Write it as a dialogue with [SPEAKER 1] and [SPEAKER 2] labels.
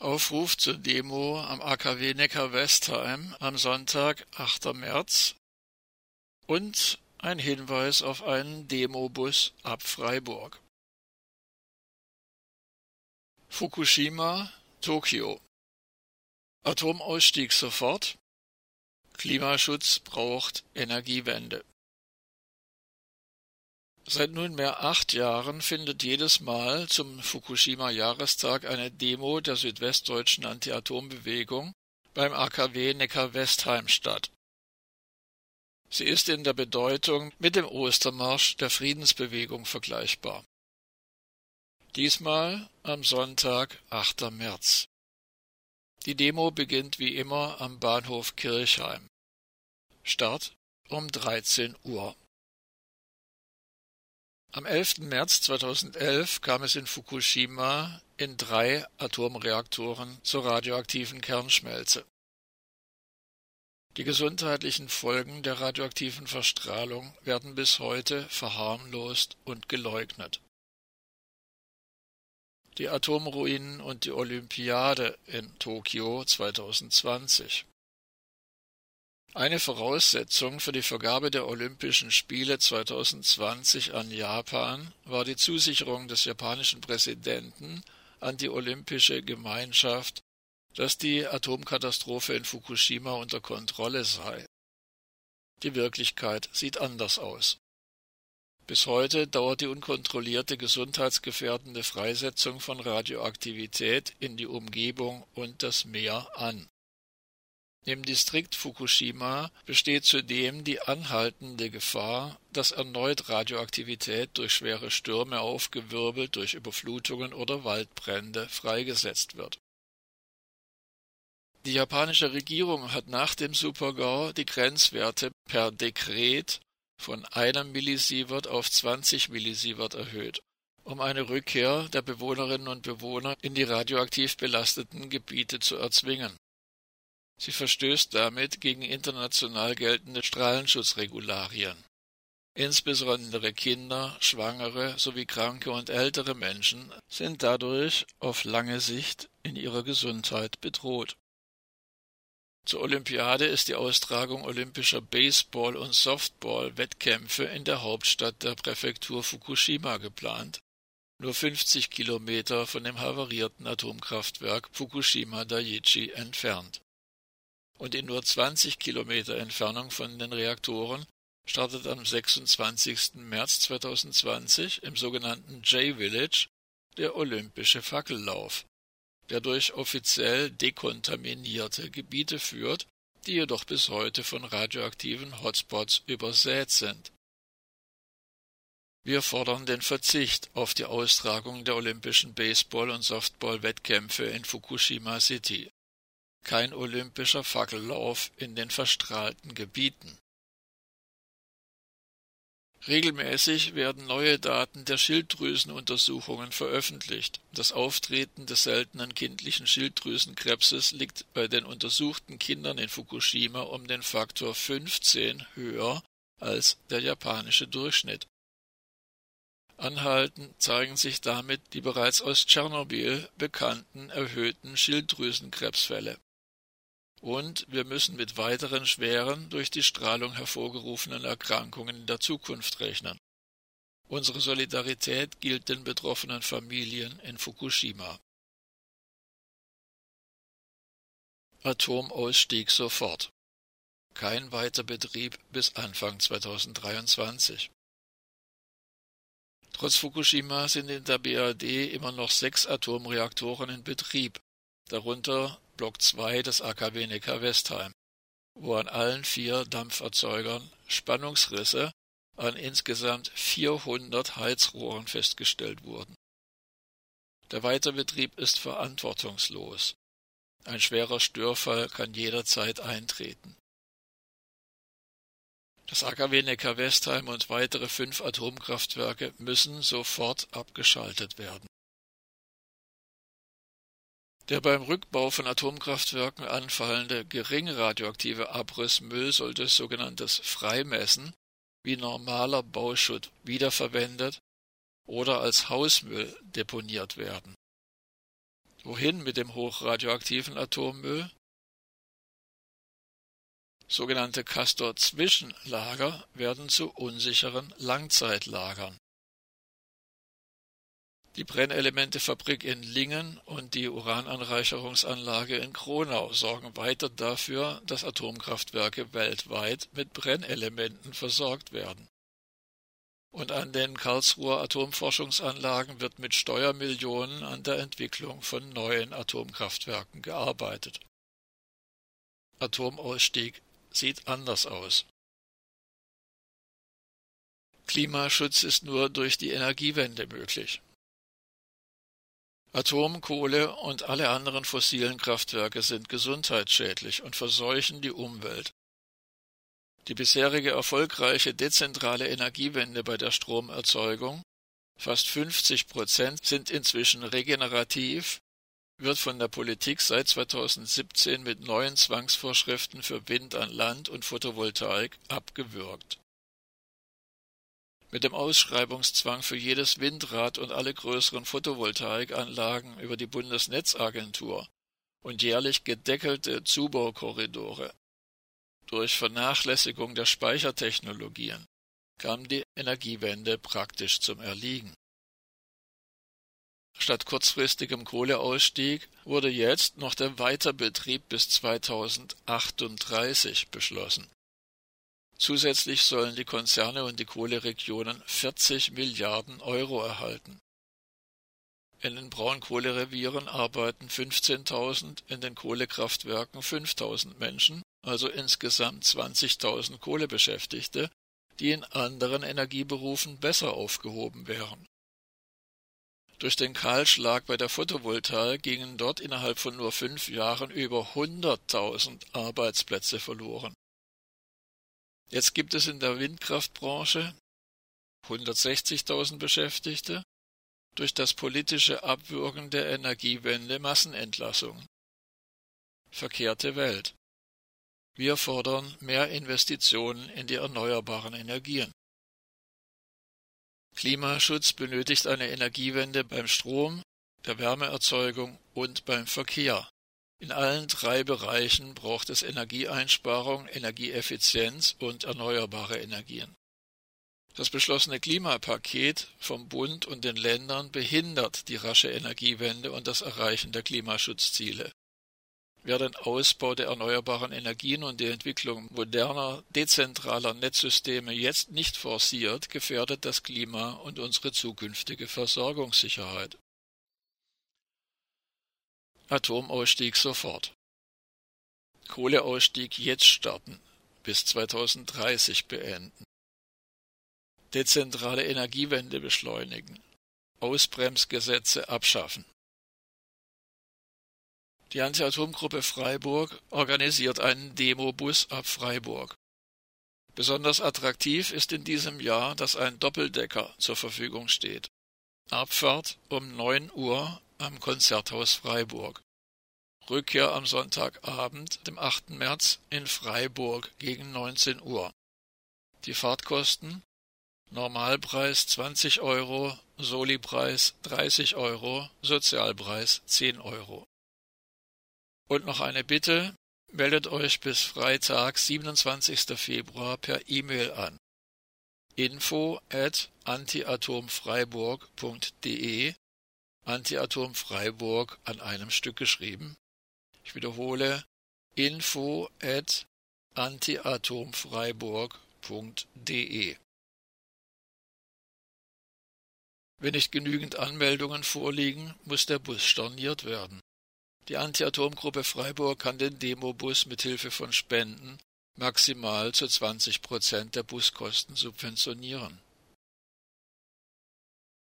[SPEAKER 1] Aufruf zur Demo am AKW Neckar-Westheim am Sonntag, 8. März und ein Hinweis auf einen Demobus ab Freiburg. Fukushima, Tokio. Atomausstieg sofort. Klimaschutz braucht Energiewende. Seit nunmehr acht Jahren findet jedes Mal zum Fukushima-Jahrestag eine Demo der südwestdeutschen Anti-Atom-Bewegung beim AKW Neckar-Westheim statt. Sie ist in der Bedeutung mit dem Ostermarsch der Friedensbewegung vergleichbar. Diesmal am Sonntag, 8. März. Die Demo beginnt wie immer am Bahnhof Kirchheim. Start um 13 Uhr. Am 11. März 2011 kam es in Fukushima in drei Atomreaktoren zur radioaktiven Kernschmelze. Die gesundheitlichen Folgen der radioaktiven Verstrahlung werden bis heute verharmlost und geleugnet. Die Atomruinen und die Olympiade in Tokio 2020 eine Voraussetzung für die Vergabe der Olympischen Spiele 2020 an Japan war die Zusicherung des japanischen Präsidenten an die Olympische Gemeinschaft, dass die Atomkatastrophe in Fukushima unter Kontrolle sei. Die Wirklichkeit sieht anders aus. Bis heute dauert die unkontrollierte gesundheitsgefährdende Freisetzung von Radioaktivität in die Umgebung und das Meer an. Im Distrikt Fukushima besteht zudem die anhaltende Gefahr, dass erneut Radioaktivität durch schwere Stürme aufgewirbelt durch Überflutungen oder Waldbrände freigesetzt wird. Die japanische Regierung hat nach dem Supergau die Grenzwerte per Dekret von einem Millisievert auf 20 Millisievert erhöht, um eine Rückkehr der Bewohnerinnen und Bewohner in die radioaktiv belasteten Gebiete zu erzwingen Sie verstößt damit gegen international geltende Strahlenschutzregularien. Insbesondere Kinder, Schwangere sowie kranke und ältere Menschen sind dadurch auf lange Sicht in ihrer Gesundheit bedroht. Zur Olympiade ist die Austragung olympischer Baseball- und Softball-Wettkämpfe in der Hauptstadt der Präfektur Fukushima geplant, nur 50 Kilometer von dem havarierten Atomkraftwerk Fukushima Daiichi entfernt und in nur 20 Kilometer Entfernung von den Reaktoren startet am 26. März 2020 im sogenannten J-Village der olympische Fackellauf, der durch offiziell dekontaminierte Gebiete führt, die jedoch bis heute von radioaktiven Hotspots übersät sind. Wir fordern den Verzicht auf die Austragung der olympischen Baseball- und Softball-Wettkämpfe in Fukushima City kein olympischer Fackellauf in den verstrahlten Gebieten. Regelmäßig werden neue Daten der Schilddrüsenuntersuchungen veröffentlicht. Das Auftreten des seltenen kindlichen Schilddrüsenkrebses liegt bei den untersuchten Kindern in Fukushima um den Faktor 15 höher als der japanische Durchschnitt. Anhaltend zeigen sich damit die bereits aus Tschernobyl bekannten erhöhten Schilddrüsenkrebsfälle und wir müssen mit weiteren schweren, durch die Strahlung hervorgerufenen Erkrankungen in der Zukunft rechnen. Unsere Solidarität gilt den betroffenen Familien in Fukushima. Atomausstieg sofort. Kein Weiterbetrieb bis Anfang 2023. Trotz Fukushima sind in der BRD immer noch sechs Atomreaktoren in Betrieb, darunter Block 2 des AKW Neckar-Westheim, wo an allen vier Dampferzeugern Spannungsrisse an insgesamt 400 Heizrohren festgestellt wurden. Der Weiterbetrieb ist verantwortungslos. Ein schwerer Störfall kann jederzeit eintreten. Das AKW Neckar-Westheim und weitere fünf Atomkraftwerke müssen sofort abgeschaltet werden. Der beim Rückbau von Atomkraftwerken anfallende geringe radioaktive Abrissmüll sollte sogenanntes Freimessen wie normaler Bauschutt wiederverwendet oder als Hausmüll deponiert werden. Wohin mit dem hochradioaktiven Atommüll? Sogenannte Castor-Zwischenlager werden zu unsicheren Langzeitlagern. Die Brennelementefabrik in Lingen und die Urananreicherungsanlage in Kronau sorgen weiter dafür, dass Atomkraftwerke weltweit mit Brennelementen versorgt werden. Und an den Karlsruher Atomforschungsanlagen wird mit Steuermillionen an der Entwicklung von neuen Atomkraftwerken gearbeitet. Atomausstieg sieht anders aus. Klimaschutz ist nur durch die Energiewende möglich. Atom, Kohle und alle anderen fossilen Kraftwerke sind gesundheitsschädlich und verseuchen die Umwelt. Die bisherige erfolgreiche dezentrale Energiewende bei der Stromerzeugung, fast 50 Prozent sind inzwischen regenerativ, wird von der Politik seit 2017 mit neuen Zwangsvorschriften für Wind an Land und Photovoltaik abgewürgt mit dem Ausschreibungszwang für jedes Windrad und alle größeren Photovoltaikanlagen über die Bundesnetzagentur und jährlich gedeckelte Zubaukorridore. Durch Vernachlässigung der Speichertechnologien kam die Energiewende praktisch zum Erliegen. Statt kurzfristigem Kohleausstieg wurde jetzt noch der Weiterbetrieb bis 2038 beschlossen. Zusätzlich sollen die Konzerne und die Kohleregionen 40 Milliarden Euro erhalten. In den Braunkohlerevieren arbeiten 15.000, in den Kohlekraftwerken 5.000 Menschen, also insgesamt 20.000 Kohlebeschäftigte, die in anderen Energieberufen besser aufgehoben wären. Durch den Kahlschlag bei der Photovoltaik gingen dort innerhalb von nur fünf Jahren über 100.000 Arbeitsplätze verloren. Jetzt gibt es in der Windkraftbranche 160.000 Beschäftigte, durch das politische Abwürgen der Energiewende Massenentlassungen. Verkehrte Welt. Wir fordern mehr Investitionen in die erneuerbaren Energien. Klimaschutz benötigt eine Energiewende beim Strom, der Wärmeerzeugung und beim Verkehr. In allen drei Bereichen braucht es Energieeinsparung, Energieeffizienz und erneuerbare Energien. Das beschlossene Klimapaket vom Bund und den Ländern behindert die rasche Energiewende und das Erreichen der Klimaschutzziele. Wer den Ausbau der erneuerbaren Energien und die Entwicklung moderner, dezentraler Netzsysteme jetzt nicht forciert, gefährdet das Klima und unsere zukünftige Versorgungssicherheit. Atomausstieg sofort. Kohleausstieg jetzt starten, bis 2030 beenden. Dezentrale Energiewende beschleunigen. Ausbremsgesetze abschaffen. Die Anti-Atom-Gruppe Freiburg organisiert einen Demobus ab Freiburg. Besonders attraktiv ist in diesem Jahr, dass ein Doppeldecker zur Verfügung steht. Abfahrt um 9 Uhr am Konzerthaus Freiburg. Rückkehr am Sonntagabend, dem 8. März, in Freiburg gegen 19 Uhr. Die Fahrtkosten Normalpreis 20 Euro, Solipreis 30 Euro, Sozialpreis 10 Euro. Und noch eine Bitte, meldet euch bis Freitag, 27. Februar per E-Mail an. info at antiatomfreiburg.de Antiatom Freiburg an einem Stück geschrieben. Ich wiederhole info at antiatomfreiburg.de. Wenn nicht genügend Anmeldungen vorliegen, muss der Bus storniert werden. Die Anti-Atom-Gruppe Freiburg kann den Demobus mit Hilfe von Spenden maximal zu 20 Prozent der Buskosten subventionieren